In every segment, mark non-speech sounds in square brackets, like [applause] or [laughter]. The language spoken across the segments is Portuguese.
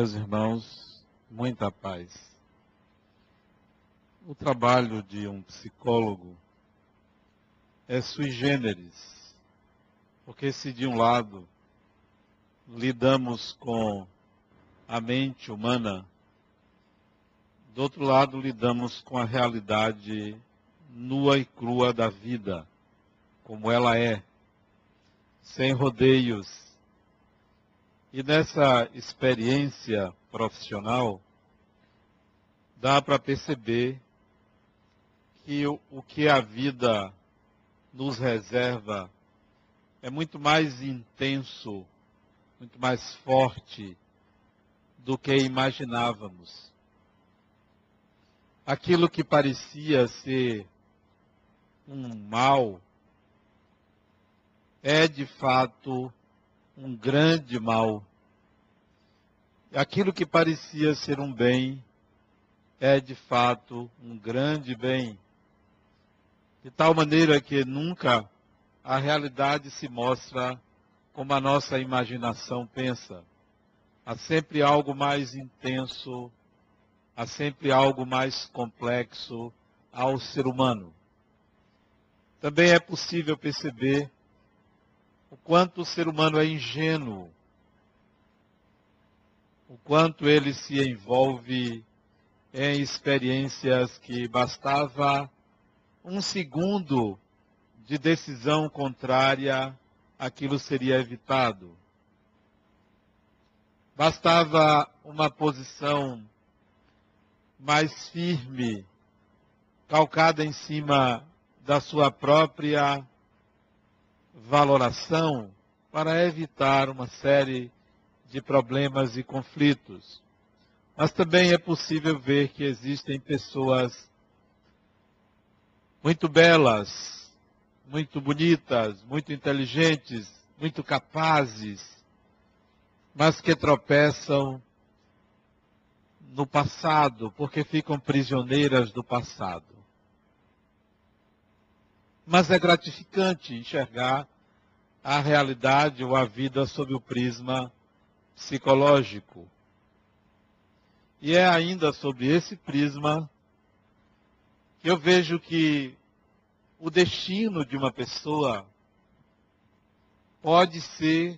Meus irmãos, muita paz. O trabalho de um psicólogo é sui generis, porque se de um lado lidamos com a mente humana, do outro lado lidamos com a realidade nua e crua da vida, como ela é, sem rodeios. E nessa experiência profissional, dá para perceber que o, o que a vida nos reserva é muito mais intenso, muito mais forte do que imaginávamos. Aquilo que parecia ser um mal é de fato um grande mal. Aquilo que parecia ser um bem é de fato um grande bem. De tal maneira que nunca a realidade se mostra como a nossa imaginação pensa. Há sempre algo mais intenso, há sempre algo mais complexo ao ser humano. Também é possível perceber o quanto o ser humano é ingênuo, o quanto ele se envolve em experiências que bastava um segundo de decisão contrária, aquilo seria evitado. Bastava uma posição mais firme, calcada em cima da sua própria valoração, para evitar uma série de problemas e conflitos. Mas também é possível ver que existem pessoas muito belas, muito bonitas, muito inteligentes, muito capazes, mas que tropeçam no passado, porque ficam prisioneiras do passado. Mas é gratificante enxergar a realidade ou a vida sob o prisma psicológico. E é ainda sobre esse prisma que eu vejo que o destino de uma pessoa pode ser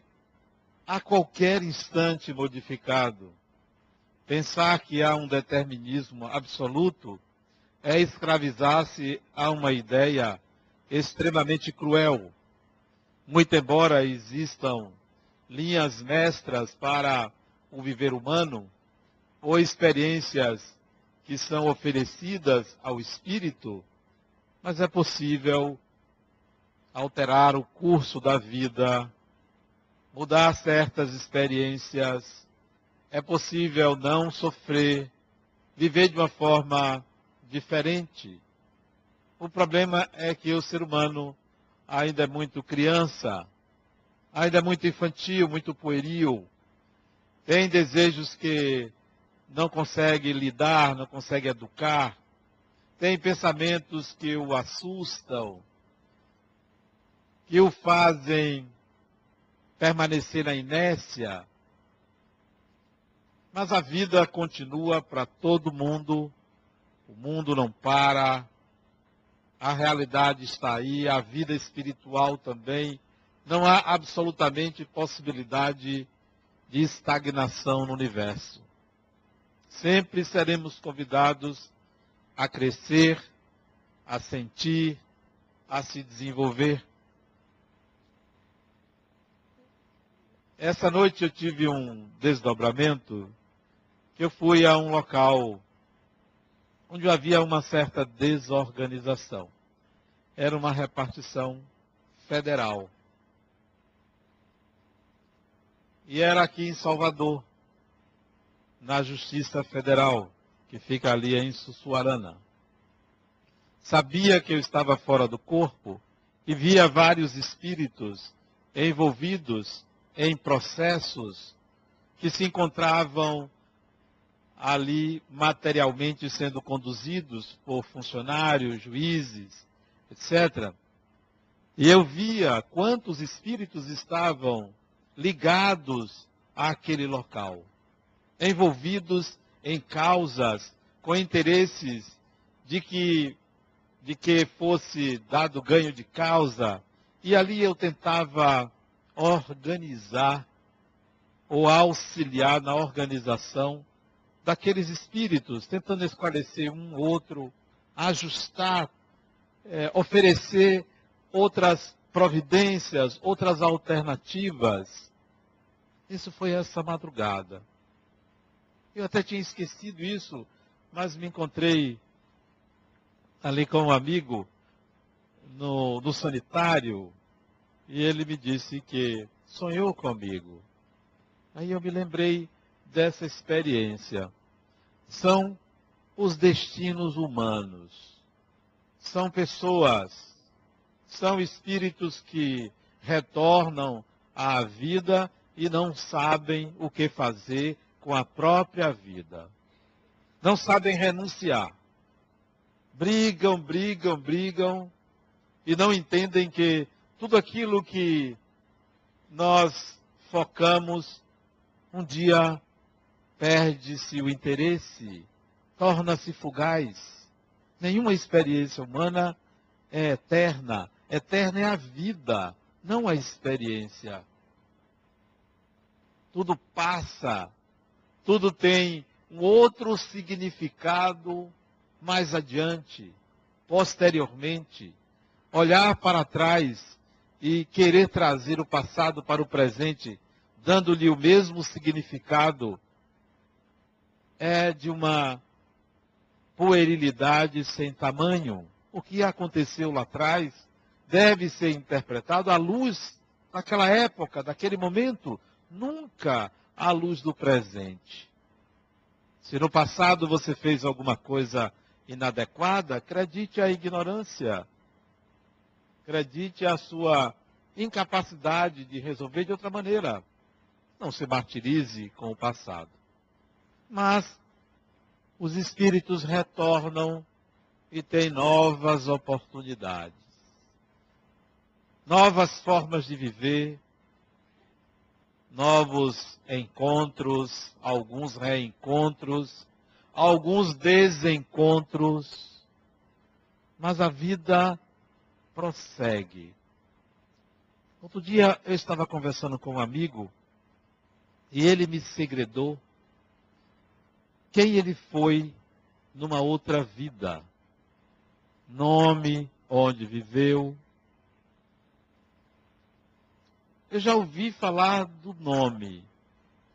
a qualquer instante modificado. Pensar que há um determinismo absoluto é escravizar-se a uma ideia extremamente cruel. Muito embora existam linhas mestras para o viver humano, ou experiências que são oferecidas ao espírito, mas é possível alterar o curso da vida, mudar certas experiências, é possível não sofrer, viver de uma forma diferente. O problema é que o ser humano ainda é muito criança, ainda é muito infantil, muito pueril, tem desejos que não consegue lidar, não consegue educar, tem pensamentos que o assustam, que o fazem permanecer na inércia. Mas a vida continua para todo mundo, o mundo não para, a realidade está aí, a vida espiritual também. Não há absolutamente possibilidade de estagnação no universo. Sempre seremos convidados a crescer, a sentir, a se desenvolver. Essa noite eu tive um desdobramento que eu fui a um local onde havia uma certa desorganização. Era uma repartição federal. E era aqui em Salvador na Justiça Federal, que fica ali em Sussuarana. Sabia que eu estava fora do corpo e via vários espíritos envolvidos em processos que se encontravam ali materialmente sendo conduzidos por funcionários, juízes, etc. E eu via quantos espíritos estavam ligados àquele local envolvidos em causas com interesses de que de que fosse dado ganho de causa, e ali eu tentava organizar ou auxiliar na organização daqueles espíritos, tentando esclarecer um outro, ajustar, é, oferecer outras providências, outras alternativas. Isso foi essa madrugada. Eu até tinha esquecido isso, mas me encontrei ali com um amigo no, no sanitário e ele me disse que sonhou comigo. Aí eu me lembrei dessa experiência. São os destinos humanos. São pessoas, são espíritos que retornam à vida e não sabem o que fazer com a própria vida. Não sabem renunciar. Brigam, brigam, brigam e não entendem que tudo aquilo que nós focamos um dia perde-se o interesse, torna-se fugaz. Nenhuma experiência humana é eterna. Eterna é a vida, não a experiência. Tudo passa, tudo tem um outro significado mais adiante, posteriormente. Olhar para trás e querer trazer o passado para o presente, dando-lhe o mesmo significado é de uma puerilidade sem tamanho. O que aconteceu lá atrás deve ser interpretado à luz daquela época, daquele momento, nunca à luz do presente. Se no passado você fez alguma coisa inadequada, acredite a ignorância. Acredite a sua incapacidade de resolver de outra maneira. Não se martirize com o passado mas os espíritos retornam e têm novas oportunidades, novas formas de viver, novos encontros, alguns reencontros, alguns desencontros, mas a vida prossegue. Outro dia eu estava conversando com um amigo e ele me segredou quem ele foi numa outra vida. Nome, onde viveu. Eu já ouvi falar do nome,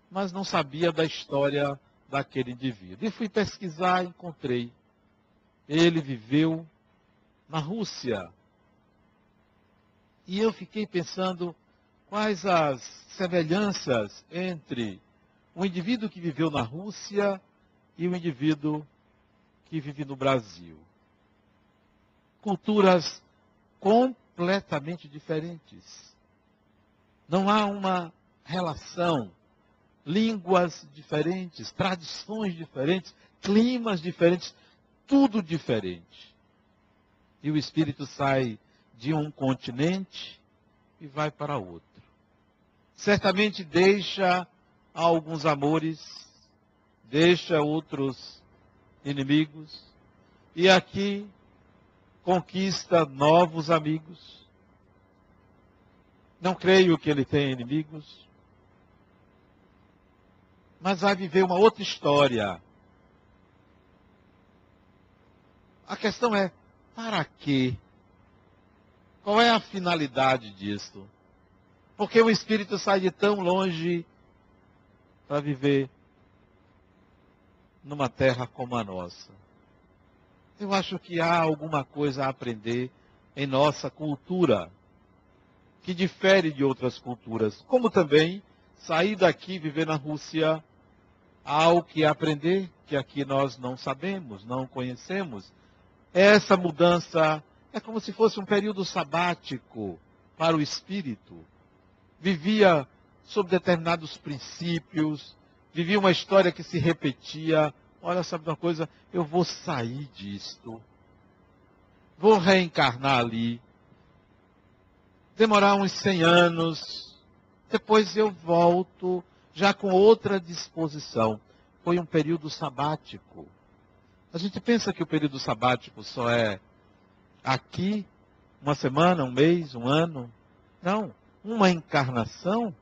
mas não sabia da história daquele indivíduo. E fui pesquisar e encontrei. Ele viveu na Rússia. E eu fiquei pensando quais as semelhanças entre o indivíduo que viveu na Rússia e o indivíduo que vive no Brasil. Culturas completamente diferentes. Não há uma relação. Línguas diferentes, tradições diferentes, climas diferentes, tudo diferente. E o espírito sai de um continente e vai para outro. Certamente deixa alguns amores deixa outros inimigos e aqui conquista novos amigos. Não creio que ele tenha inimigos, mas vai viver uma outra história. A questão é, para quê? Qual é a finalidade disso? Porque o espírito sai de tão longe para viver numa terra como a nossa. Eu acho que há alguma coisa a aprender em nossa cultura, que difere de outras culturas. Como também sair daqui e viver na Rússia, há algo que aprender que aqui nós não sabemos, não conhecemos. Essa mudança é como se fosse um período sabático para o espírito. Vivia sob determinados princípios, vivia uma história que se repetia. Olha, sabe uma coisa? Eu vou sair disto. Vou reencarnar ali. Demorar uns 100 anos. Depois eu volto já com outra disposição. foi um período sabático. A gente pensa que o período sabático só é aqui, uma semana, um mês, um ano. Não. Uma encarnação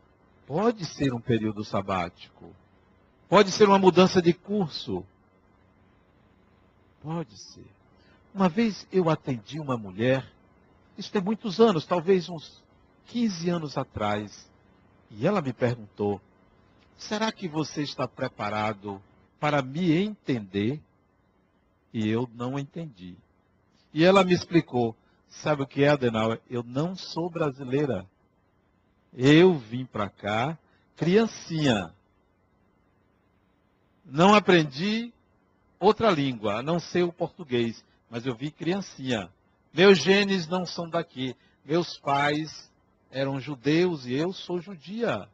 pode ser um período sabático. Pode ser uma mudança de curso. Pode ser. Uma vez eu atendi uma mulher, isso tem muitos anos, talvez uns 15 anos atrás, e ela me perguntou: será que você está preparado para me entender? E eu não entendi. E ela me explicou: sabe o que é, Adenauer? Eu não sou brasileira. Eu vim para cá, criancinha. Não aprendi outra língua, a não ser o português, mas eu vi criancinha. Meus genes não são daqui. Meus pais eram judeus e eu sou judia.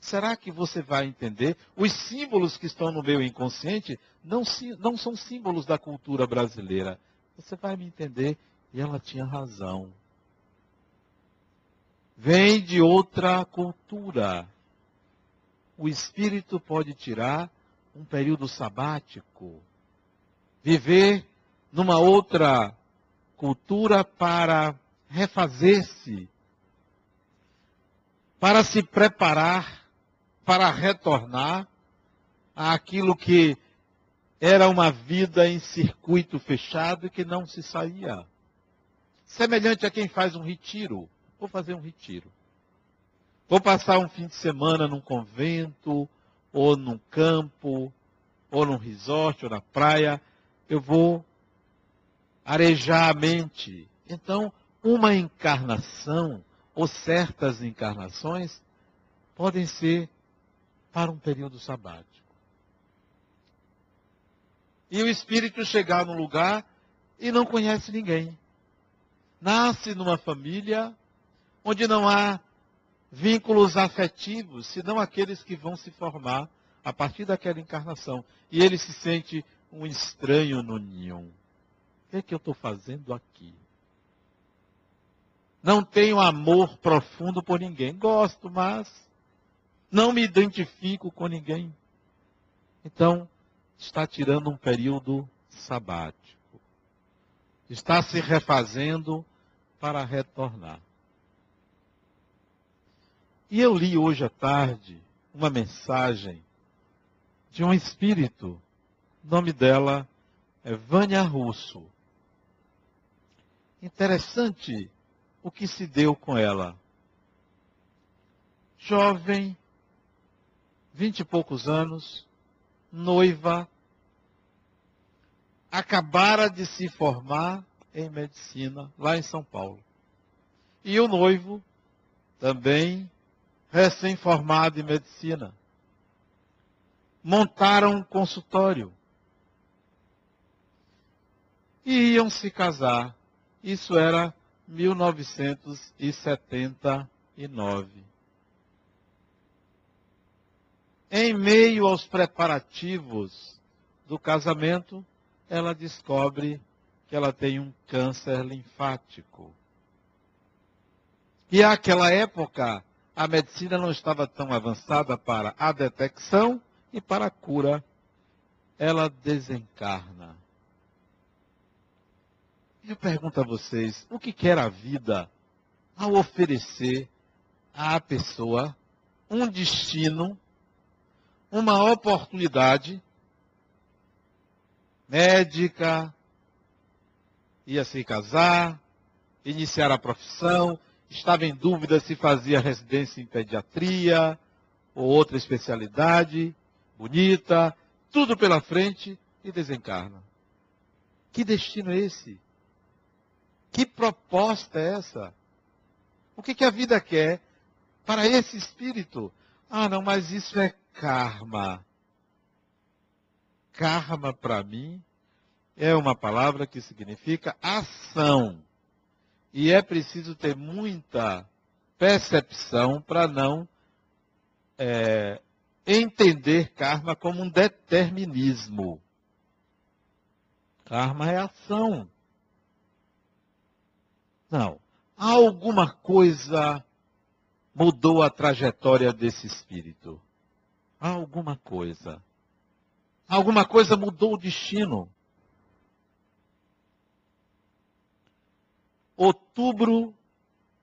Será que você vai entender? Os símbolos que estão no meu inconsciente não, não são símbolos da cultura brasileira. Você vai me entender. E ela tinha razão. Vem de outra cultura. O espírito pode tirar um período sabático, viver numa outra cultura para refazer-se, para se preparar para retornar àquilo que era uma vida em circuito fechado e que não se saía. Semelhante a quem faz um retiro. Vou fazer um retiro. Vou passar um fim de semana num convento, ou num campo, ou num resort, ou na praia. Eu vou arejar a mente. Então, uma encarnação, ou certas encarnações, podem ser para um período sabático. E o espírito chegar num lugar e não conhece ninguém. Nasce numa família onde não há vínculos afetivos, senão aqueles que vão se formar a partir daquela encarnação. E ele se sente um estranho no ninho. O que é que eu estou fazendo aqui? Não tenho amor profundo por ninguém. Gosto, mas não me identifico com ninguém. Então, está tirando um período sabático. Está se refazendo para retornar. E eu li hoje à tarde uma mensagem de um espírito. O nome dela é Vânia Russo. Interessante o que se deu com ela. Jovem, vinte e poucos anos, noiva, acabara de se formar em medicina lá em São Paulo. E o noivo, também recém-formado em medicina. Montaram um consultório. E iam se casar. Isso era 1979. Em meio aos preparativos do casamento, ela descobre que ela tem um câncer linfático. E naquela época, a medicina não estava tão avançada para a detecção e para a cura. Ela desencarna. Eu pergunto a vocês, o que quer a vida ao oferecer à pessoa um destino uma oportunidade médica, ia se casar, iniciar a profissão, estava em dúvida se fazia residência em pediatria ou outra especialidade, bonita, tudo pela frente e desencarna. Que destino é esse? Que proposta é essa? O que, que a vida quer para esse espírito? Ah, não, mas isso é karma. Karma, para mim, é uma palavra que significa ação. E é preciso ter muita percepção para não é, entender karma como um determinismo. Karma é ação. Não. Alguma coisa mudou a trajetória desse espírito. Alguma coisa. Alguma coisa mudou o destino. Outubro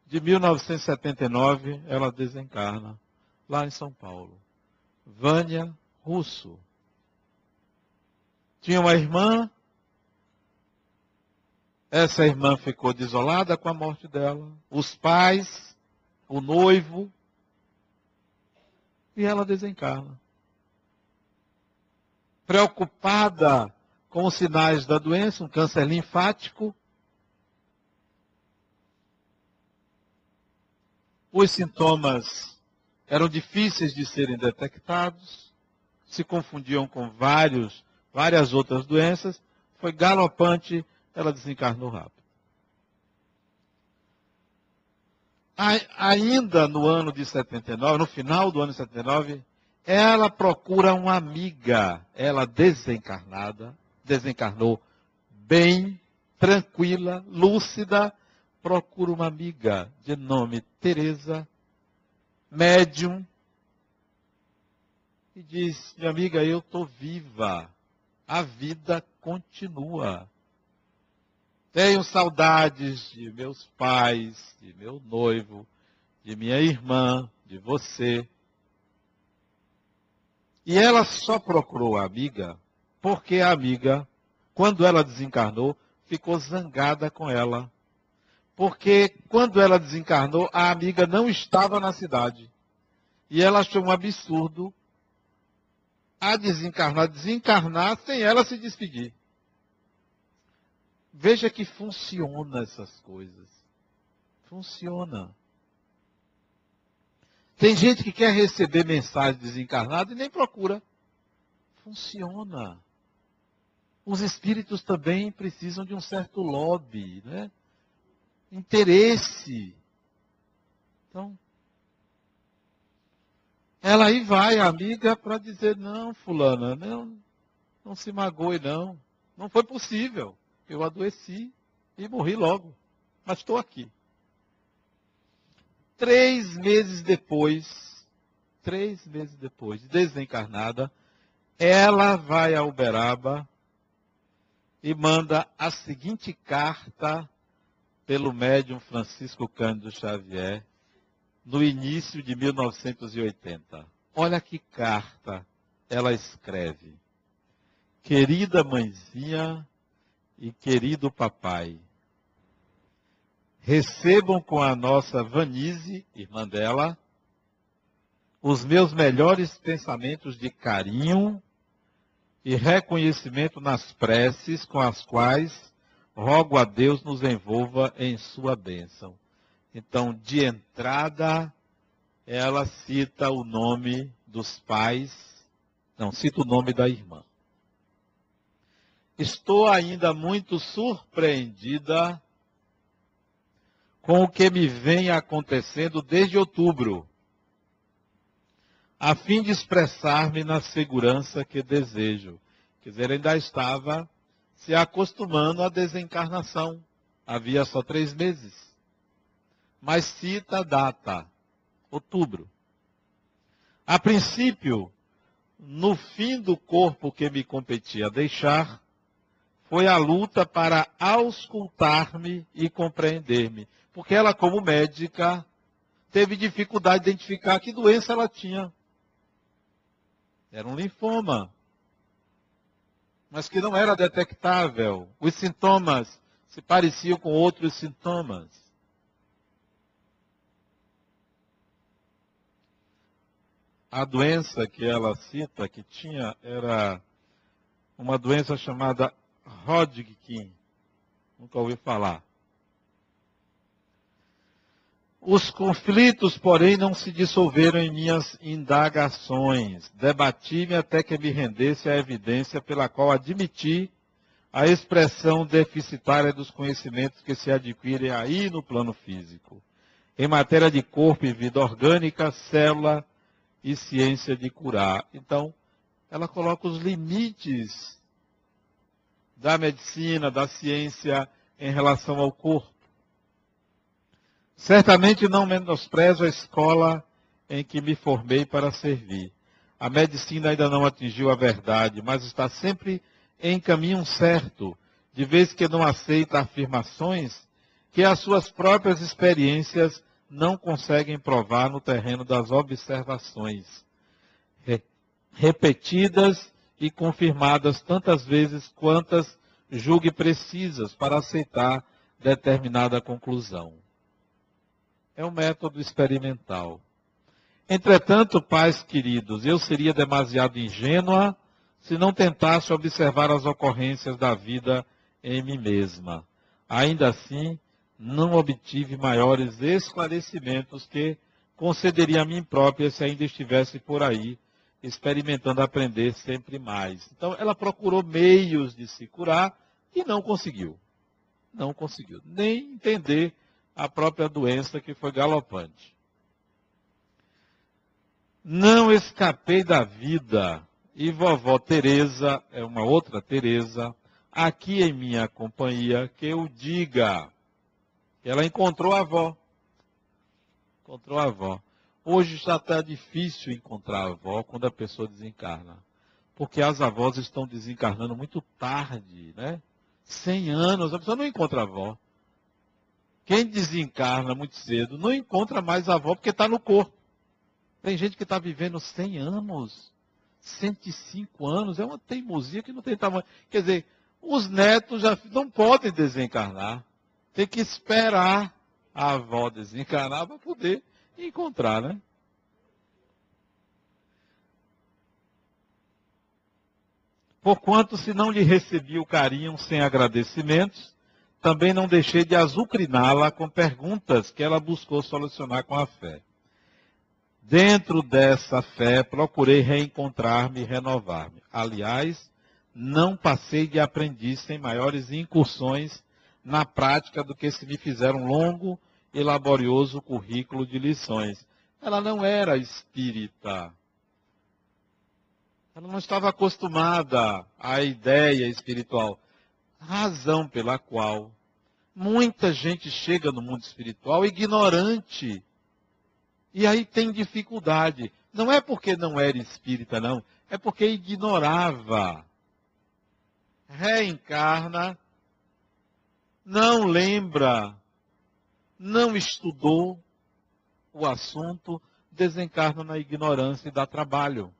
de 1979, ela desencarna, lá em São Paulo. Vânia Russo. Tinha uma irmã, essa irmã ficou desolada com a morte dela, os pais, o noivo, e ela desencarna. Preocupada com os sinais da doença, um câncer linfático, os sintomas eram difíceis de serem detectados, se confundiam com vários, várias outras doenças, foi galopante, ela desencarnou rápido. Ainda no ano de 79, no final do ano de 79, ela procura uma amiga, ela desencarnada, desencarnou bem, tranquila, lúcida, procura uma amiga de nome Teresa, médium, e diz: Minha amiga, eu estou viva, a vida continua. Tenho saudades de meus pais, de meu noivo, de minha irmã, de você. E ela só procurou a amiga porque a amiga, quando ela desencarnou, ficou zangada com ela porque quando ela desencarnou, a amiga não estava na cidade. E ela achou um absurdo a desencarnar, desencarnar sem ela se despedir. Veja que funciona essas coisas. Funciona. Tem gente que quer receber mensagem desencarnada e nem procura. Funciona. Os espíritos também precisam de um certo lobby, né? Interesse. Então, ela aí vai, amiga, para dizer, não, fulana, não, não se magoe, não. Não foi possível. Eu adoeci e morri logo. Mas estou aqui. Três meses depois, três meses depois, desencarnada, ela vai a Uberaba e manda a seguinte carta pelo médium Francisco Cândido Xavier no início de 1980. Olha que carta ela escreve. Querida mãezinha e querido papai, recebam com a nossa Vanise, irmã dela, os meus melhores pensamentos de carinho e reconhecimento nas preces com as quais rogo a Deus nos envolva em sua bênção. Então, de entrada, ela cita o nome dos pais, não, cita o nome da irmã. Estou ainda muito surpreendida com o que me vem acontecendo desde outubro, a fim de expressar-me na segurança que desejo. Quer dizer, ainda estava se acostumando à desencarnação. Havia só três meses. Mas cita a data, outubro. A princípio, no fim do corpo que me competia deixar, foi a luta para auscultar-me e compreender-me. Porque ela, como médica, teve dificuldade de identificar que doença ela tinha. Era um linfoma mas que não era detectável. Os sintomas se pareciam com outros sintomas. A doença que ela cita que tinha era uma doença chamada Hodgkin. Nunca ouvi falar. Os conflitos, porém, não se dissolveram em minhas indagações. Debati-me até que me rendesse a evidência pela qual admiti a expressão deficitária dos conhecimentos que se adquirem aí no plano físico, em matéria de corpo e vida orgânica, célula e ciência de curar. Então, ela coloca os limites da medicina, da ciência em relação ao corpo. Certamente não menosprezo a escola em que me formei para servir. A medicina ainda não atingiu a verdade, mas está sempre em caminho certo, de vez que não aceita afirmações que as suas próprias experiências não conseguem provar no terreno das observações, repetidas e confirmadas tantas vezes quantas julgue precisas para aceitar determinada conclusão. É um método experimental. Entretanto, pais queridos, eu seria demasiado ingênua se não tentasse observar as ocorrências da vida em mim mesma. Ainda assim, não obtive maiores esclarecimentos que concederia a mim própria se ainda estivesse por aí, experimentando aprender sempre mais. Então, ela procurou meios de se curar e não conseguiu. Não conseguiu. Nem entender a própria doença que foi galopante. Não escapei da vida. E vovó Teresa, é uma outra Teresa, aqui em minha companhia, que eu diga. Ela encontrou a avó. Encontrou a avó. Hoje já está difícil encontrar a avó quando a pessoa desencarna. Porque as avós estão desencarnando muito tarde, né? 100 anos, a pessoa não encontra a avó. Quem desencarna muito cedo não encontra mais a avó porque está no corpo. Tem gente que está vivendo 100 anos, 105 anos, é uma teimosia que não tem tamanho. Quer dizer, os netos já não podem desencarnar. Tem que esperar a avó desencarnar para poder encontrar, né? Porquanto, se não lhe recebi o carinho sem agradecimentos, também não deixei de azucriná-la com perguntas que ela buscou solucionar com a fé. Dentro dessa fé, procurei reencontrar-me e renovar-me. Aliás, não passei de aprendiz sem maiores incursões na prática do que se me fizeram um longo e laborioso currículo de lições. Ela não era espírita. Ela não estava acostumada à ideia espiritual. Razão pela qual muita gente chega no mundo espiritual ignorante. E aí tem dificuldade. Não é porque não era espírita, não. É porque ignorava. Reencarna não lembra, não estudou o assunto, desencarna na ignorância e dá trabalho.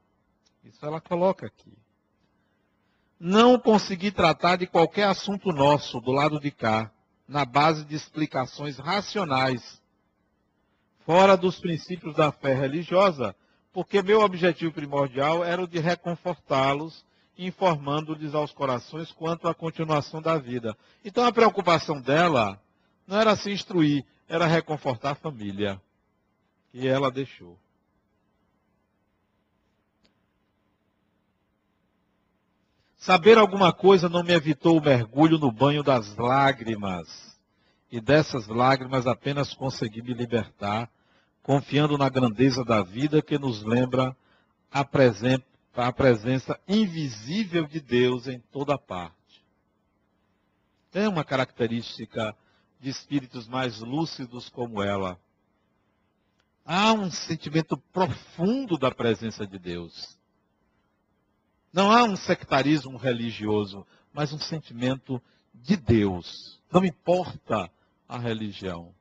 Isso ela coloca aqui. Não consegui tratar de qualquer assunto nosso do lado de cá, na base de explicações racionais, fora dos princípios da fé religiosa, porque meu objetivo primordial era o de reconfortá-los informando-lhes aos corações quanto à continuação da vida. Então a preocupação dela não era se instruir, era reconfortar a família. E ela deixou. Saber alguma coisa não me evitou o mergulho no banho das lágrimas. E dessas lágrimas apenas consegui me libertar, confiando na grandeza da vida que nos lembra a, presente, a presença invisível de Deus em toda parte. É uma característica de espíritos mais lúcidos como ela. Há um sentimento profundo da presença de Deus. Não há um sectarismo religioso, mas um sentimento de Deus. Não importa a religião.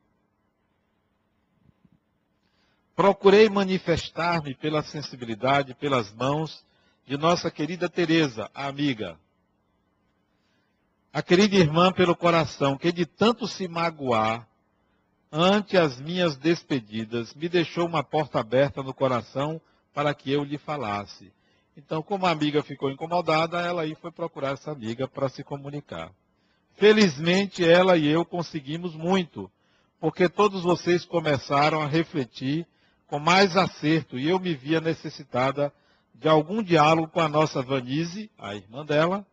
Procurei manifestar-me pela sensibilidade, pelas mãos de nossa querida Teresa, a amiga. A querida irmã pelo coração, que de tanto se magoar ante as minhas despedidas, me deixou uma porta aberta no coração para que eu lhe falasse. Então, como a amiga ficou incomodada, ela aí foi procurar essa amiga para se comunicar. Felizmente, ela e eu conseguimos muito, porque todos vocês começaram a refletir com mais acerto e eu me via necessitada de algum diálogo com a nossa Vanise, a irmã dela,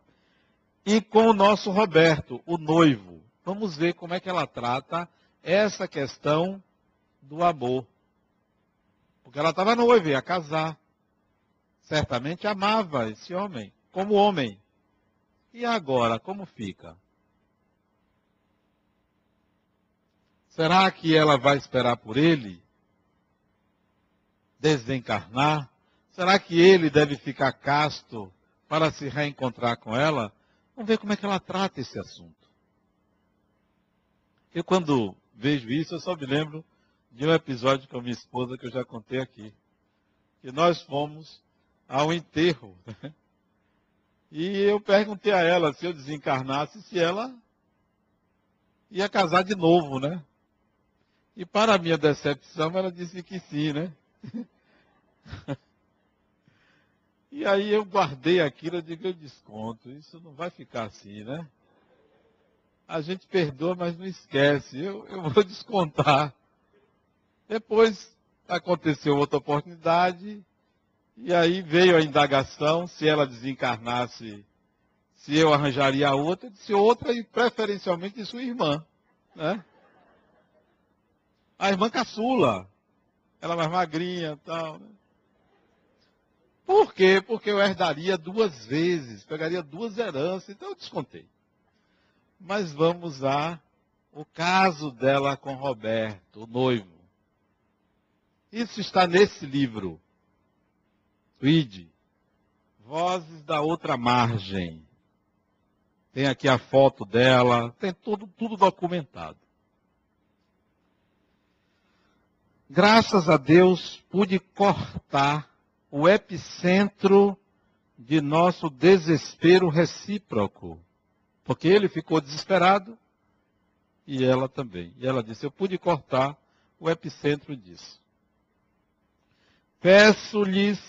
e com o nosso Roberto, o noivo. Vamos ver como é que ela trata essa questão do amor. Porque ela estava noiva, ia casar. Certamente amava esse homem, como homem. E agora, como fica? Será que ela vai esperar por ele? desencarnar, Será que ele deve ficar casto para se reencontrar com ela? Vamos ver como é que ela trata esse assunto. Eu, quando vejo isso, eu só me lembro de um episódio com a minha esposa que eu já contei aqui. Que nós fomos ao enterro. E eu perguntei a ela se eu desencarnasse, se ela ia casar de novo, né? E para minha decepção, ela disse que sim, né? E aí eu guardei aquilo, eu digo, eu desconto, isso não vai ficar assim, né? A gente perdoa, mas não esquece, eu, eu vou descontar. Depois aconteceu outra oportunidade, e aí veio a indagação se ela desencarnasse, se eu arranjaria outra, disse outra e preferencialmente de sua irmã, né? A irmã caçula, ela mais magrinha e tal, né? Por quê? Porque eu herdaria duas vezes, pegaria duas heranças, então eu descontei. Mas vamos a o caso dela com Roberto, o noivo. Isso está nesse livro. Ide. Vozes da outra margem. Tem aqui a foto dela, tem tudo, tudo documentado. Graças a Deus pude cortar o epicentro de nosso desespero recíproco. Porque ele ficou desesperado e ela também. E ela disse: Eu pude cortar o epicentro disso. Peço-lhes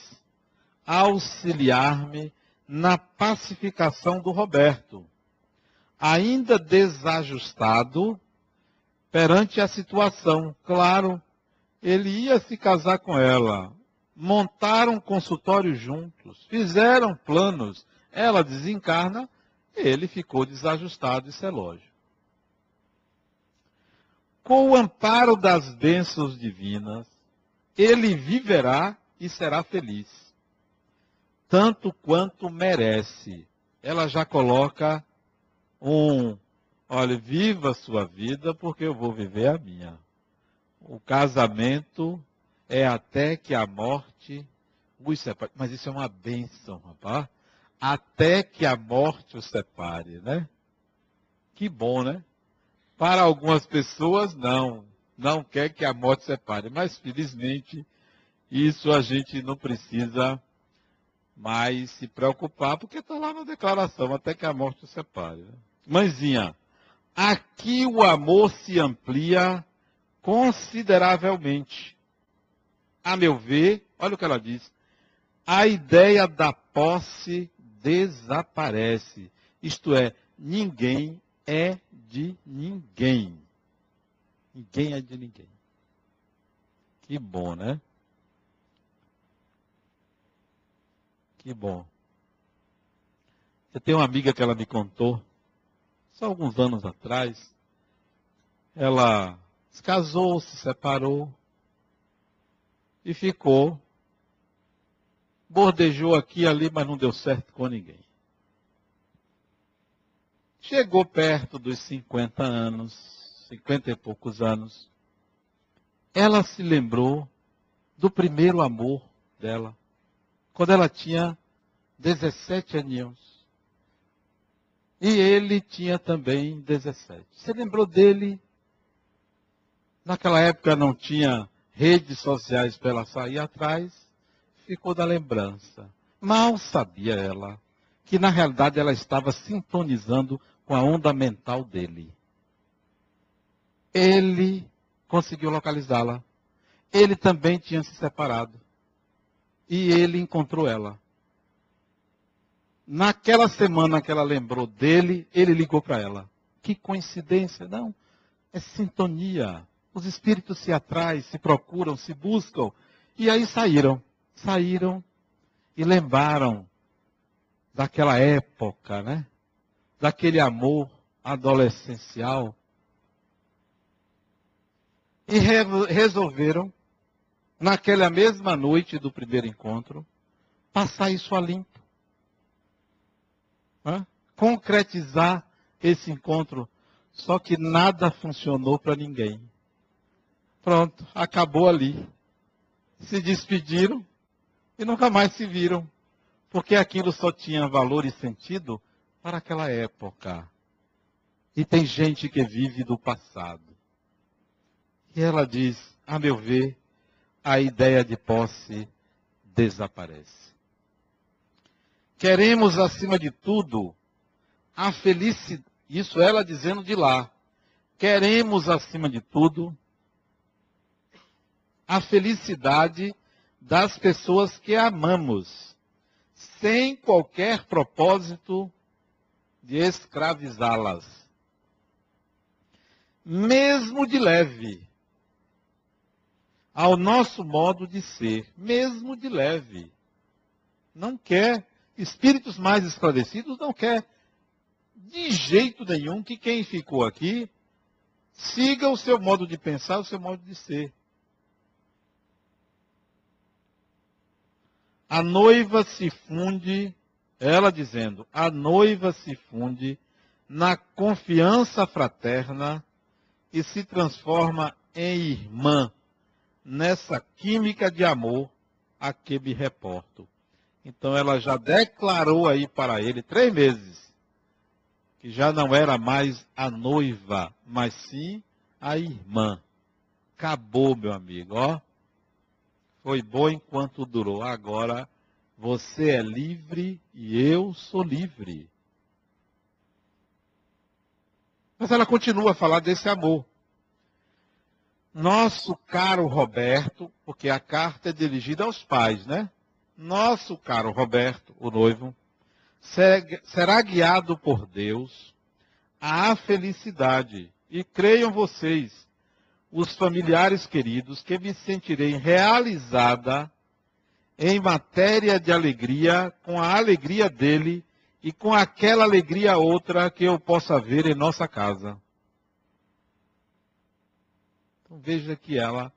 auxiliar-me na pacificação do Roberto, ainda desajustado perante a situação. Claro, ele ia se casar com ela, montaram consultório juntos, fizeram planos. Ela desencarna, ele ficou desajustado, isso é lógico. Com o amparo das bênçãos divinas, ele viverá e será feliz, tanto quanto merece. Ela já coloca um, olha, viva a sua vida, porque eu vou viver a minha. O casamento é até que a morte os separe. Mas isso é uma bênção, rapaz. Até que a morte os separe, né? Que bom, né? Para algumas pessoas, não. Não quer que a morte separe. Mas, felizmente, isso a gente não precisa mais se preocupar, porque está lá na declaração, até que a morte os separe. Né? Mãezinha, aqui o amor se amplia consideravelmente a meu ver, olha o que ela diz, a ideia da posse desaparece. Isto é, ninguém é de ninguém. Ninguém é de ninguém. Que bom, né? Que bom. Eu tenho uma amiga que ela me contou, só alguns anos atrás. Ela se casou, se separou, e ficou. Bordejou aqui e ali, mas não deu certo com ninguém. Chegou perto dos 50 anos, 50 e poucos anos. Ela se lembrou do primeiro amor dela, quando ela tinha 17 aninhos. E ele tinha também 17. Você lembrou dele? Naquela época não tinha redes sociais para ela sair atrás, ficou da lembrança. Mal sabia ela que na realidade ela estava sintonizando com a onda mental dele. Ele conseguiu localizá-la. Ele também tinha se separado. E ele encontrou ela. Naquela semana que ela lembrou dele, ele ligou para ela. Que coincidência, não? É sintonia os espíritos se atraem, se procuram, se buscam. E aí saíram. Saíram e lembraram daquela época, né? Daquele amor adolescencial. E re resolveram, naquela mesma noite do primeiro encontro, passar isso a limpo. Né? Concretizar esse encontro. Só que nada funcionou para ninguém. Pronto, acabou ali. Se despediram, e nunca mais se viram, porque aquilo só tinha valor e sentido para aquela época. E tem gente que vive do passado. E ela diz, a meu ver, a ideia de posse desaparece. Queremos, acima de tudo, a felicidade. Isso ela dizendo de lá. Queremos, acima de tudo, a felicidade das pessoas que amamos, sem qualquer propósito de escravizá-las. Mesmo de leve, ao nosso modo de ser, mesmo de leve. Não quer, espíritos mais esclarecidos não quer de jeito nenhum que quem ficou aqui siga o seu modo de pensar, o seu modo de ser. A noiva se funde, ela dizendo, a noiva se funde na confiança fraterna e se transforma em irmã nessa química de amor a que me reporto. Então ela já declarou aí para ele três meses que já não era mais a noiva, mas sim a irmã. Acabou, meu amigo, ó. Foi bom enquanto durou. Agora você é livre e eu sou livre. Mas ela continua a falar desse amor. Nosso caro Roberto, porque a carta é dirigida aos pais, né? Nosso caro Roberto, o noivo, será guiado por Deus à felicidade. E creiam vocês, os familiares queridos, que me sentirei realizada em matéria de alegria, com a alegria dele e com aquela alegria outra que eu possa ver em nossa casa. Então veja que ela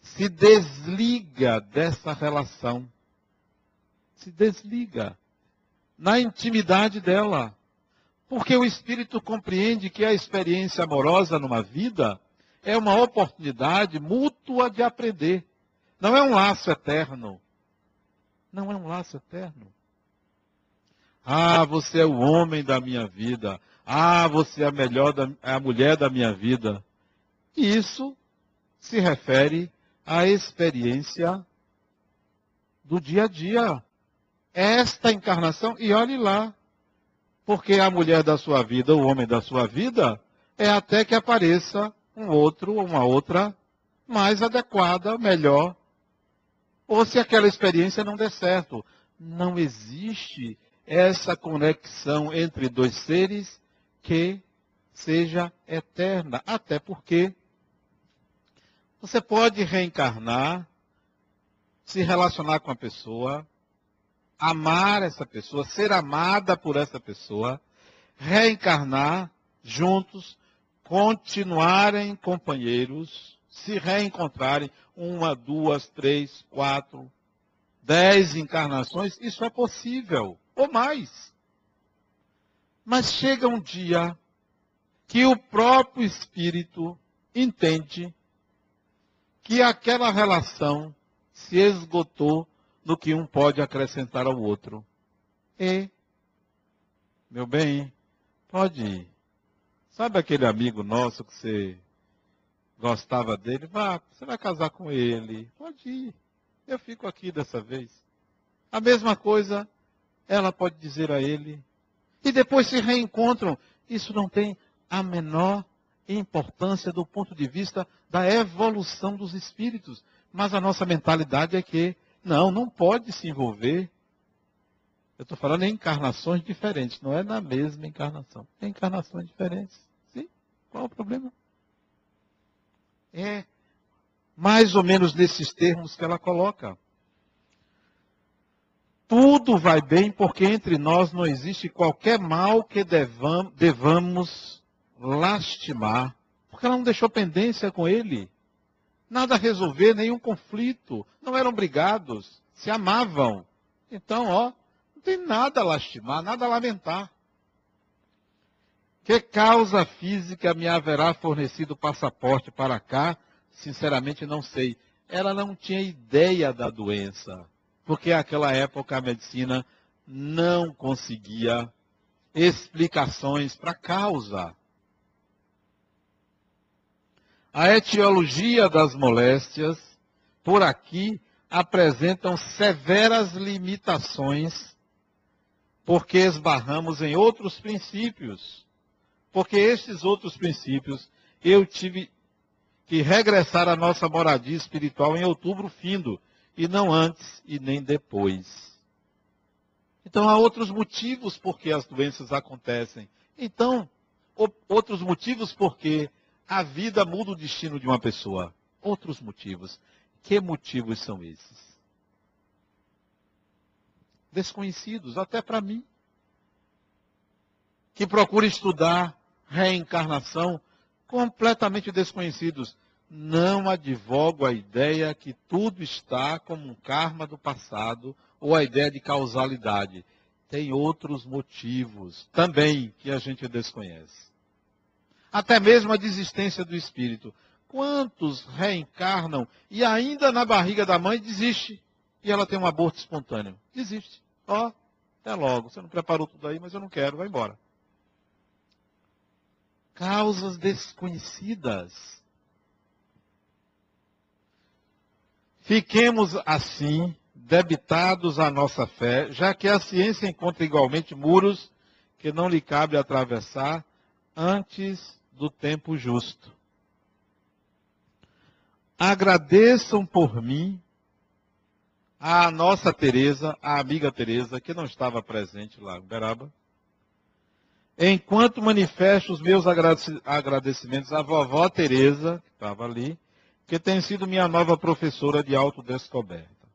se desliga dessa relação. Se desliga na intimidade dela. Porque o espírito compreende que a experiência amorosa numa vida é uma oportunidade mútua de aprender. Não é um laço eterno. Não é um laço eterno. Ah, você é o homem da minha vida. Ah, você é a melhor da, é a mulher da minha vida. Isso se refere à experiência do dia a dia. Esta encarnação, e olhe lá, porque a mulher da sua vida, o homem da sua vida, é até que apareça um outro ou uma outra mais adequada, melhor. Ou se aquela experiência não der certo. Não existe essa conexão entre dois seres que seja eterna. Até porque você pode reencarnar, se relacionar com a pessoa, amar essa pessoa, ser amada por essa pessoa, reencarnar juntos, continuarem companheiros, se reencontrarem uma, duas, três, quatro, dez encarnações, isso é possível, ou mais. Mas chega um dia que o próprio espírito entende que aquela relação se esgotou no que um pode acrescentar ao outro. E, meu bem, pode ir. Sabe aquele amigo nosso que você gostava dele? Vá, você vai casar com ele. Pode ir. Eu fico aqui dessa vez. A mesma coisa ela pode dizer a ele. E depois se reencontram. Isso não tem a menor importância do ponto de vista da evolução dos espíritos. Mas a nossa mentalidade é que, não, não pode se envolver. Eu estou falando em encarnações diferentes, não é na mesma encarnação. É encarnações diferentes. Sim? Qual é o problema? É mais ou menos nesses termos que ela coloca. Tudo vai bem porque entre nós não existe qualquer mal que devamos lastimar. Porque ela não deixou pendência com ele. Nada a resolver, nenhum conflito. Não eram brigados, se amavam. Então, ó, não tem nada a lastimar, nada a lamentar. Que causa física me haverá fornecido passaporte para cá? Sinceramente, não sei. Ela não tinha ideia da doença. Porque naquela época a medicina não conseguia explicações para a causa. A etiologia das moléstias, por aqui, apresentam severas limitações, porque esbarramos em outros princípios. Porque estes outros princípios eu tive que regressar à nossa moradia espiritual em outubro findo, e não antes e nem depois. Então há outros motivos por que as doenças acontecem. Então, outros motivos por que a vida muda o destino de uma pessoa. Outros motivos. Que motivos são esses? Desconhecidos, até para mim. Que procura estudar reencarnação, completamente desconhecidos. Não advogo a ideia que tudo está como um karma do passado ou a ideia de causalidade. Tem outros motivos também que a gente desconhece. Até mesmo a desistência do espírito. Quantos reencarnam e ainda na barriga da mãe desiste e ela tem um aborto espontâneo? Desiste. Ó, oh, até logo. Você não preparou tudo aí, mas eu não quero, vai embora. Causas desconhecidas. Fiquemos assim debitados à nossa fé, já que a ciência encontra igualmente muros que não lhe cabe atravessar antes do tempo justo. Agradeçam por mim a nossa Teresa, a amiga Teresa, que não estava presente lá em Beraba, enquanto manifesto os meus agradecimentos à vovó Teresa, que estava ali, que tem sido minha nova professora de autodescoberta.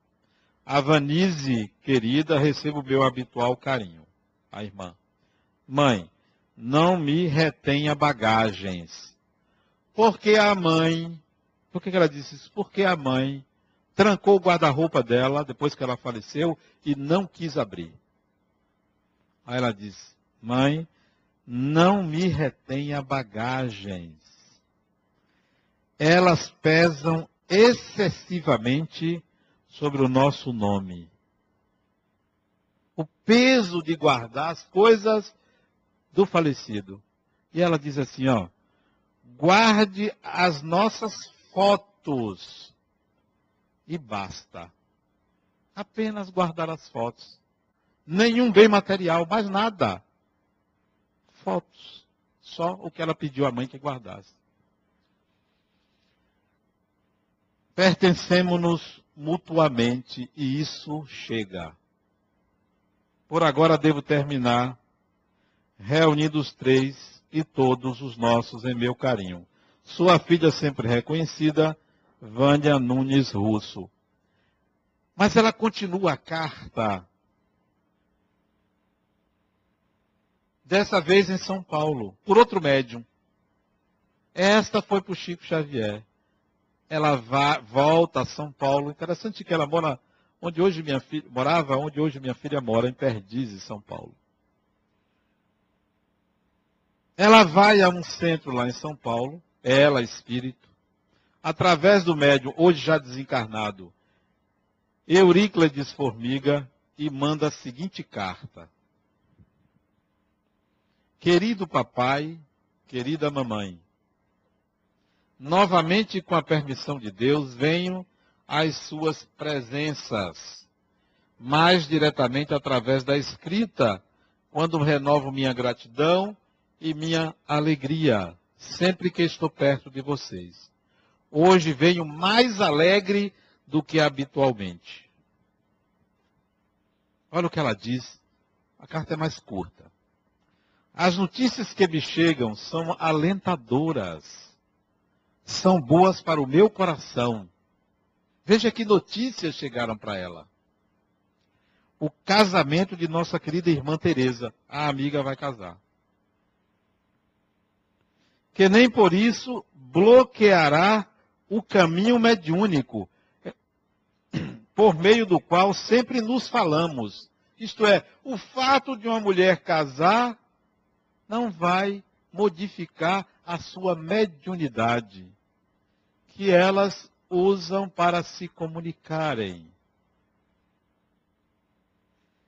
A Vanise, querida, recebo o meu habitual carinho. A irmã. Mãe, não me retenha bagagens. Porque a mãe, por que ela disse isso? Porque a mãe trancou o guarda-roupa dela depois que ela faleceu e não quis abrir. Aí ela disse: Mãe, não me retenha bagagens. Elas pesam excessivamente sobre o nosso nome. O peso de guardar as coisas do falecido. E ela diz assim, ó, guarde as nossas fotos e basta. Apenas guardar as fotos. Nenhum bem material, mais nada. Fotos. Só o que ela pediu à mãe que guardasse. Pertencemos-nos mutuamente e isso chega. Por agora devo terminar reunindo os três e todos os nossos em meu carinho. Sua filha sempre reconhecida, Vânia Nunes Russo. Mas ela continua a carta. Dessa vez em São Paulo, por outro médium. Esta foi para o Chico Xavier ela vá, volta a São Paulo. Interessante que ela mora onde hoje minha filha morava, onde hoje minha filha mora, em Perdizes, São Paulo. Ela vai a um centro lá em São Paulo, ela, espírito, através do médium, hoje já desencarnado, Euríclides Formiga, e manda a seguinte carta. Querido papai, querida mamãe, novamente com a permissão de Deus, venho às suas presenças, mais diretamente através da escrita, quando renovo minha gratidão e minha alegria, sempre que estou perto de vocês. Hoje venho mais alegre do que habitualmente. Olha o que ela diz. A carta é mais curta. As notícias que me chegam são alentadoras são boas para o meu coração. Veja que notícias chegaram para ela. O casamento de nossa querida irmã Teresa. A amiga vai casar. Que nem por isso bloqueará o caminho mediúnico, por meio do qual sempre nos falamos. Isto é, o fato de uma mulher casar não vai modificar a sua mediunidade que elas usam para se comunicarem.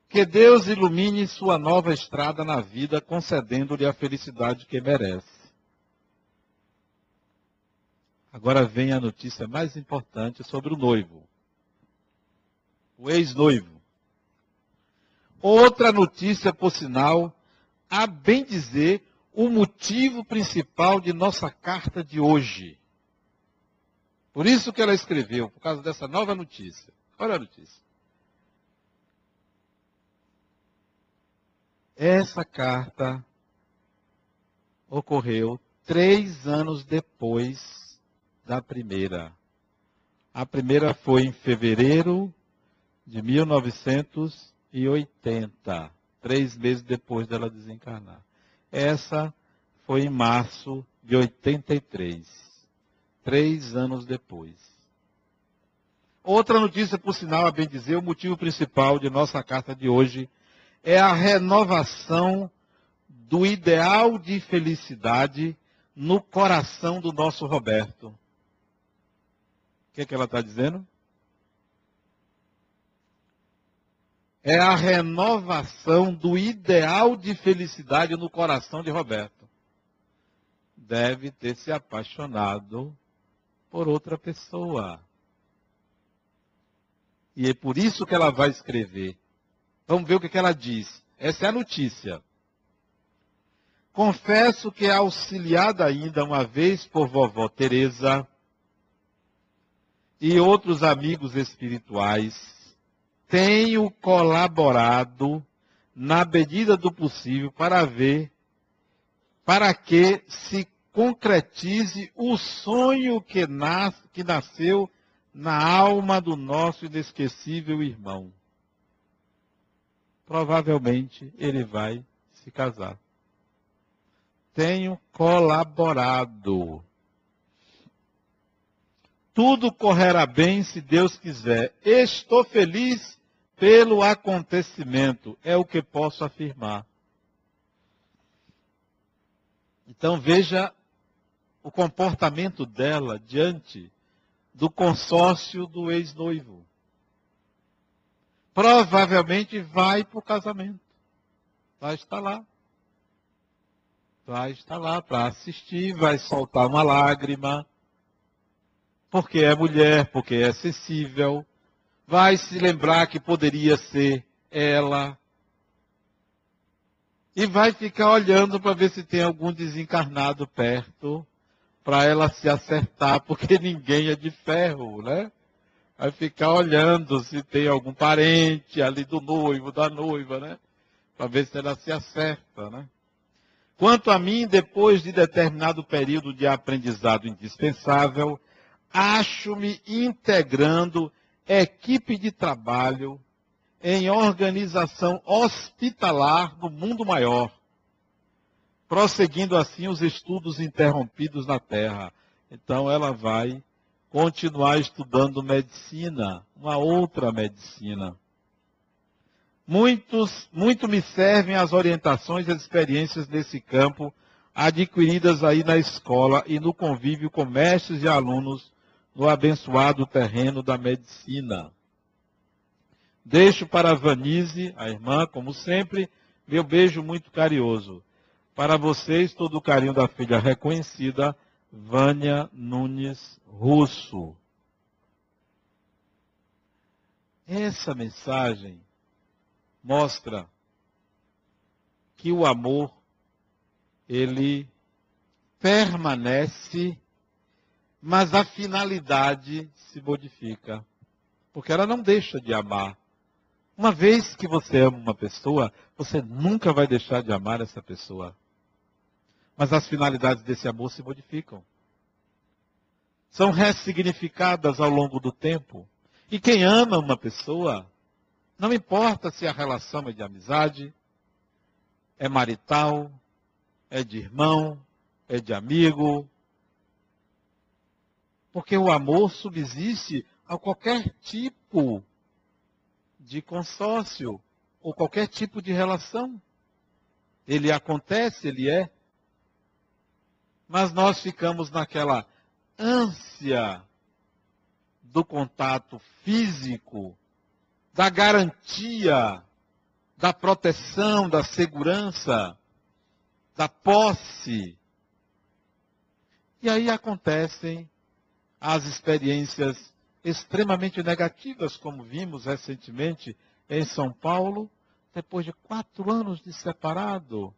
Que Deus ilumine sua nova estrada na vida, concedendo-lhe a felicidade que merece. Agora vem a notícia mais importante sobre o noivo. O ex-noivo. Outra notícia, por sinal, a bem dizer, o motivo principal de nossa carta de hoje. Por isso que ela escreveu, por causa dessa nova notícia. Olha a notícia. Essa carta ocorreu três anos depois da primeira. A primeira foi em fevereiro de 1980, três meses depois dela desencarnar. Essa foi em março de 83, três anos depois. Outra notícia, por sinal, a bem dizer, o motivo principal de nossa carta de hoje é a renovação do ideal de felicidade no coração do nosso Roberto. O que, é que ela está dizendo? É a renovação do ideal de felicidade no coração de Roberto. Deve ter se apaixonado por outra pessoa. E é por isso que ela vai escrever. Vamos ver o que, que ela diz. Essa é a notícia. Confesso que auxiliada ainda uma vez por vovó Teresa e outros amigos espirituais, tenho colaborado na medida do possível para ver para que se concretize o sonho que, nas, que nasceu na alma do nosso inesquecível irmão. Provavelmente ele vai se casar. Tenho colaborado. Tudo correrá bem se Deus quiser. Estou feliz pelo acontecimento, é o que posso afirmar. Então veja o comportamento dela diante do consórcio do ex-noivo. Provavelmente vai para o casamento. Vai estar lá. Vai estar lá para assistir, vai soltar uma lágrima. Porque é mulher, porque é sensível. Vai se lembrar que poderia ser ela. E vai ficar olhando para ver se tem algum desencarnado perto para ela se acertar, [laughs] porque ninguém é de ferro, né? Vai ficar olhando se tem algum parente ali do noivo, da noiva, né? Para ver se ela se acerta, né? Quanto a mim, depois de determinado período de aprendizado indispensável, acho-me integrando equipe de trabalho em organização hospitalar no mundo maior prosseguindo assim os estudos interrompidos na Terra. Então ela vai continuar estudando medicina, uma outra medicina. Muitos, muito me servem as orientações e as experiências nesse campo adquiridas aí na escola e no convívio com mestres e alunos no abençoado terreno da medicina. Deixo para a Vanise, a irmã, como sempre, meu beijo muito carinhoso. Para vocês, todo o carinho da filha reconhecida, Vânia Nunes Russo. Essa mensagem mostra que o amor, ele permanece, mas a finalidade se modifica. Porque ela não deixa de amar. Uma vez que você ama uma pessoa, você nunca vai deixar de amar essa pessoa. Mas as finalidades desse amor se modificam. São ressignificadas ao longo do tempo. E quem ama uma pessoa, não importa se a relação é de amizade, é marital, é de irmão, é de amigo. Porque o amor subsiste a qualquer tipo de consórcio ou qualquer tipo de relação. Ele acontece, ele é mas nós ficamos naquela ânsia do contato físico, da garantia da proteção, da segurança, da posse. E aí acontecem as experiências extremamente negativas, como vimos recentemente em São Paulo, depois de quatro anos de separado,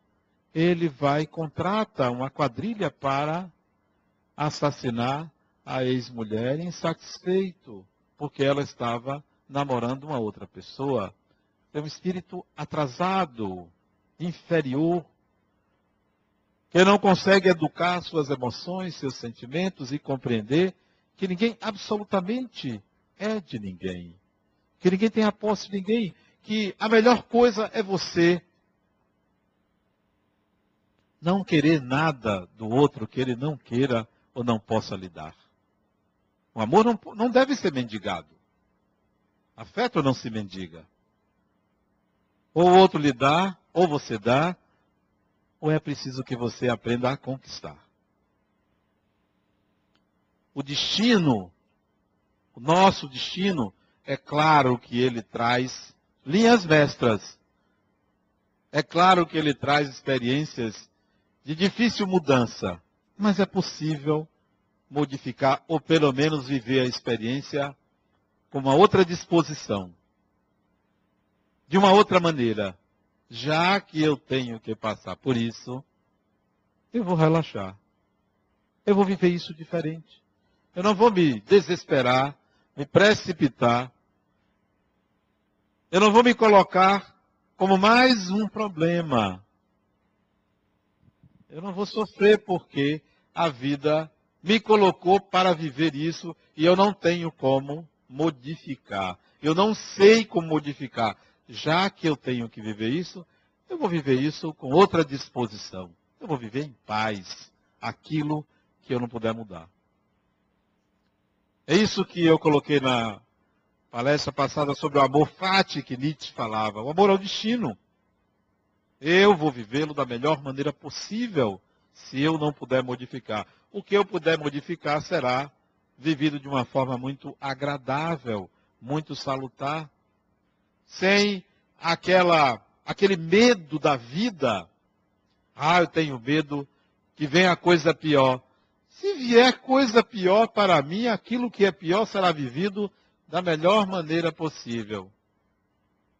ele vai e contrata uma quadrilha para assassinar a ex-mulher insatisfeito, porque ela estava namorando uma outra pessoa. É um espírito atrasado, inferior, que não consegue educar suas emoções, seus sentimentos e compreender que ninguém absolutamente é de ninguém, que ninguém tem a posse de ninguém, que a melhor coisa é você não querer nada do outro que ele não queira ou não possa lhe dar. O amor não, não deve ser mendigado. Afeto não se mendiga. Ou o outro lhe dá, ou você dá, ou é preciso que você aprenda a conquistar. O destino, o nosso destino, é claro que ele traz linhas mestras. É claro que ele traz experiências de difícil mudança, mas é possível modificar ou pelo menos viver a experiência com uma outra disposição, de uma outra maneira. Já que eu tenho que passar por isso, eu vou relaxar. Eu vou viver isso diferente. Eu não vou me desesperar, me precipitar. Eu não vou me colocar como mais um problema. Eu não vou sofrer porque a vida me colocou para viver isso e eu não tenho como modificar. Eu não sei como modificar. Já que eu tenho que viver isso, eu vou viver isso com outra disposição. Eu vou viver em paz aquilo que eu não puder mudar. É isso que eu coloquei na palestra passada sobre o amor fati que Nietzsche falava. O amor ao destino. Eu vou vivê-lo da melhor maneira possível se eu não puder modificar. O que eu puder modificar será vivido de uma forma muito agradável, muito salutar, sem aquela aquele medo da vida. Ah, eu tenho medo que venha coisa pior. Se vier coisa pior para mim, aquilo que é pior será vivido da melhor maneira possível.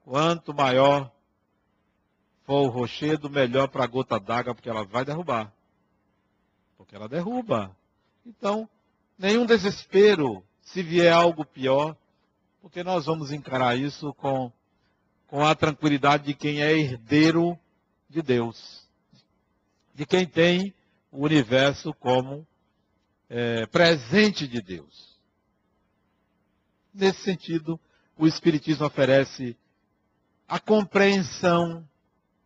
Quanto maior for o rochedo, melhor para a gota d'água, porque ela vai derrubar. Porque ela derruba. Então, nenhum desespero se vier algo pior, porque nós vamos encarar isso com, com a tranquilidade de quem é herdeiro de Deus, de quem tem o universo como é, presente de Deus. Nesse sentido, o Espiritismo oferece a compreensão,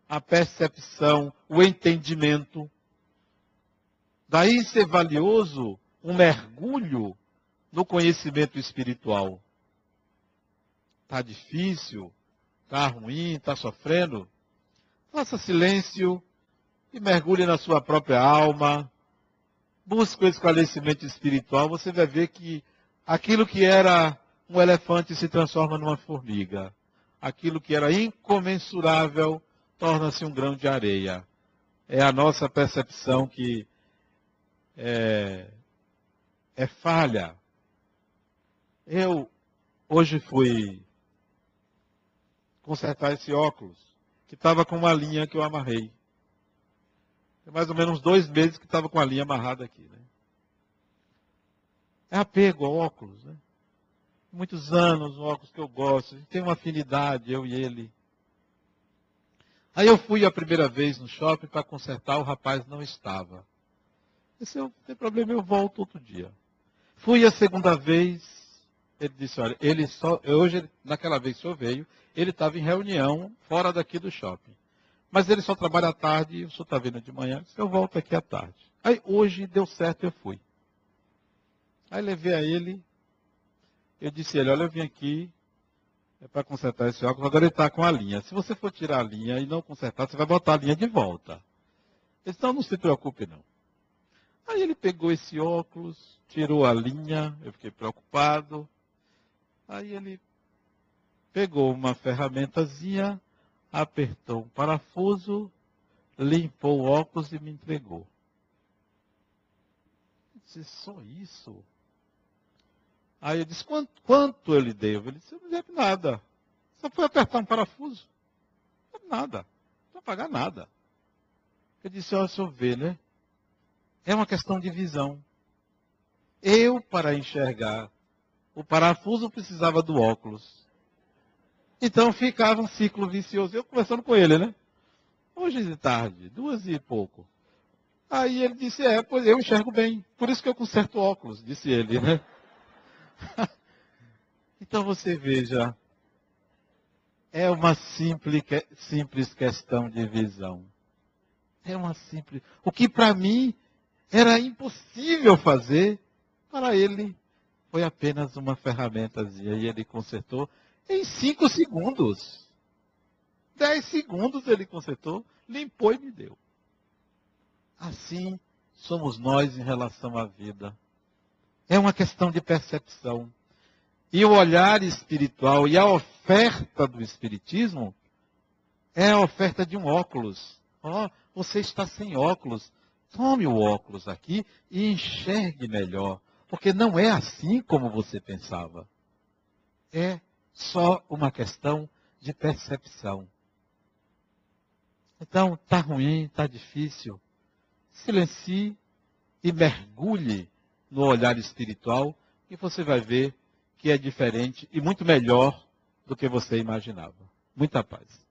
a percepção, o entendimento. Daí ser valioso um mergulho no conhecimento espiritual. Está difícil, está ruim, está sofrendo? Faça silêncio e mergulhe na sua própria alma. Busque o esclarecimento espiritual. Você vai ver que aquilo que era um elefante se transforma numa formiga. Aquilo que era incomensurável torna-se um grão de areia. É a nossa percepção que é, é falha. Eu hoje fui consertar esse óculos, que estava com uma linha que eu amarrei. Tem mais ou menos dois meses que estava com a linha amarrada aqui. Né? É apego ao óculos. Né? Muitos anos, um óculos que eu gosto, tem uma afinidade, eu e ele. Aí eu fui a primeira vez no shopping para consertar, o rapaz não estava. Se eu tem problema, eu volto outro dia. Fui a segunda vez, ele disse, olha, ele só, hoje, naquela vez que eu veio, ele estava em reunião fora daqui do shopping. Mas ele só trabalha à tarde e o senhor está vindo de manhã, eu volto aqui à tarde. Aí hoje deu certo, eu fui. Aí levei a ele, eu disse a ele, olha, eu vim aqui é para consertar esse óculos, agora ele está com a linha. Se você for tirar a linha e não consertar, você vai botar a linha de volta. Ele disse, não se preocupe não. Aí ele pegou esse óculos, tirou a linha, eu fiquei preocupado. Aí ele pegou uma ferramentazinha, apertou um parafuso, limpou o óculos e me entregou. Eu disse, só isso? Aí eu disse, quanto, quanto eu lhe devo? Ele disse, eu não devo nada. Só foi apertar um parafuso. Não devo nada. Não vai pagar nada. Eu disse, olha, o senhor vê, né? É uma questão de visão. Eu, para enxergar o parafuso, precisava do óculos. Então ficava um ciclo vicioso. Eu conversando com ele, né? Hoje de tarde, duas e pouco. Aí ele disse, é, pois eu enxergo bem. Por isso que eu conserto óculos, disse ele, né? [laughs] então você veja, é uma simples, simples questão de visão. É uma simples. O que para mim era impossível fazer, para ele foi apenas uma ferramentazinha. E ele consertou em cinco segundos. Dez segundos ele consertou, limpou e me deu. Assim somos nós em relação à vida. É uma questão de percepção. E o olhar espiritual e a oferta do Espiritismo é a oferta de um óculos. Ó, oh, você está sem óculos. Tome o óculos aqui e enxergue melhor. Porque não é assim como você pensava. É só uma questão de percepção. Então, está ruim, está difícil. Silencie e mergulhe no olhar espiritual e você vai ver que é diferente e muito melhor do que você imaginava. Muita paz.